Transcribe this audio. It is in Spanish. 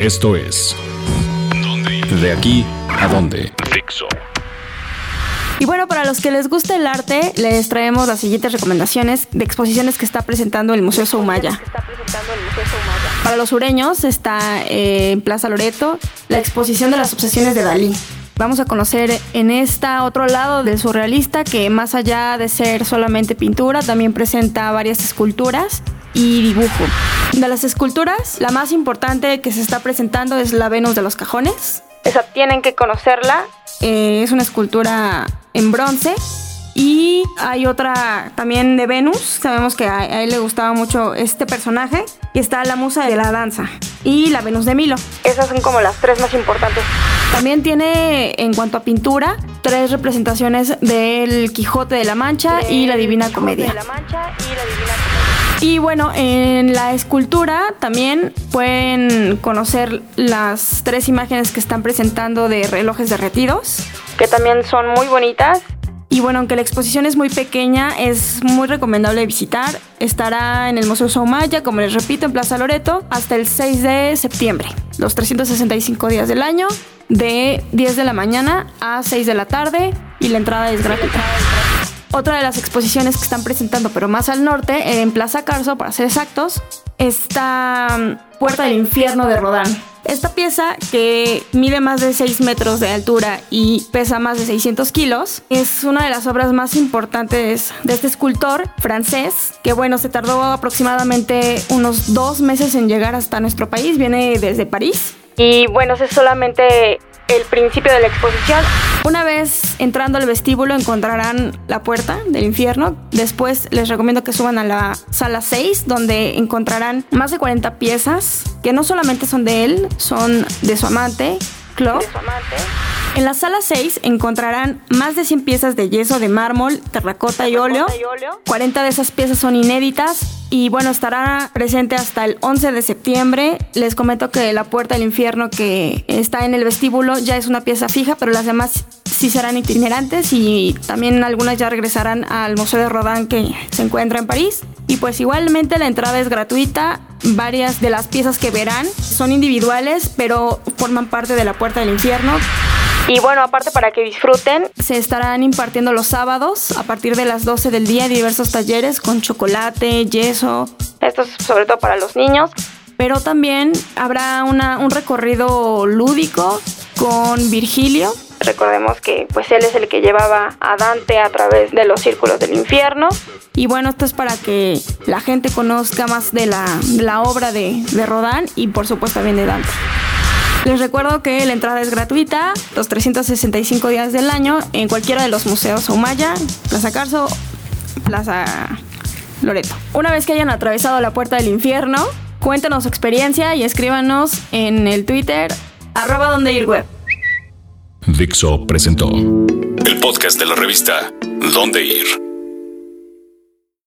Esto es De aquí a dónde. Fixo. Y bueno, para los que les gusta el arte, les traemos las siguientes recomendaciones de exposiciones que está presentando el Museo Soumaya. Para los sureños está eh, en Plaza Loreto la exposición de las obsesiones de Dalí. Vamos a conocer en esta otro lado del surrealista que más allá de ser solamente pintura, también presenta varias esculturas y dibujo. De las esculturas, la más importante que se está presentando es la Venus de los Cajones. Esa tienen que conocerla. Eh, es una escultura en bronce. Y hay otra también de Venus. Sabemos que a, a él le gustaba mucho este personaje. Y está la musa de la danza. Y la Venus de Milo. Esas son como las tres más importantes. También tiene, en cuanto a pintura, tres representaciones del Quijote de la Mancha y la Divina Comedia. Y bueno, en la escultura también pueden conocer las tres imágenes que están presentando de relojes derretidos, que también son muy bonitas. Y bueno, aunque la exposición es muy pequeña, es muy recomendable visitar. Estará en el Museo Soumaya, como les repito, en Plaza Loreto, hasta el 6 de septiembre, los 365 días del año, de 10 de la mañana a 6 de la tarde, y la entrada es gratuita. Otra de las exposiciones que están presentando, pero más al norte, en Plaza Carso, para ser exactos, está mm, Puerta del Infierno de Rodán. Esta pieza, que mide más de 6 metros de altura y pesa más de 600 kilos, es una de las obras más importantes de este escultor francés, que bueno, se tardó aproximadamente unos dos meses en llegar hasta nuestro país, viene desde París. Y bueno, es solamente el principio de la exposición. Una vez entrando al vestíbulo encontrarán la puerta del infierno. Después les recomiendo que suban a la sala 6 donde encontrarán más de 40 piezas que no solamente son de él, son de su amante, Claude. En la sala 6 encontrarán más de 100 piezas de yeso de mármol, terracota y óleo. 40 de esas piezas son inéditas y bueno, estará presente hasta el 11 de septiembre. Les comento que la puerta del infierno que está en el vestíbulo ya es una pieza fija, pero las demás sí serán itinerantes y también algunas ya regresarán al Museo de Rodin que se encuentra en París. Y pues igualmente la entrada es gratuita. Varias de las piezas que verán son individuales, pero forman parte de la puerta del infierno. Y bueno, aparte para que disfruten, se estarán impartiendo los sábados a partir de las 12 del día diversos talleres con chocolate, yeso. Esto es sobre todo para los niños. Pero también habrá una, un recorrido lúdico con Virgilio. Recordemos que pues él es el que llevaba a Dante a través de los círculos del infierno. Y bueno, esto es para que la gente conozca más de la, de la obra de, de Rodán y por supuesto también de Dante. Les recuerdo que la entrada es gratuita los 365 días del año en cualquiera de los museos Umaya, Plaza Carso, Plaza Loreto. Una vez que hayan atravesado la puerta del infierno, cuéntenos su experiencia y escríbanos en el Twitter arroba donde ir web. Dixo presentó el podcast de la revista Dónde ir.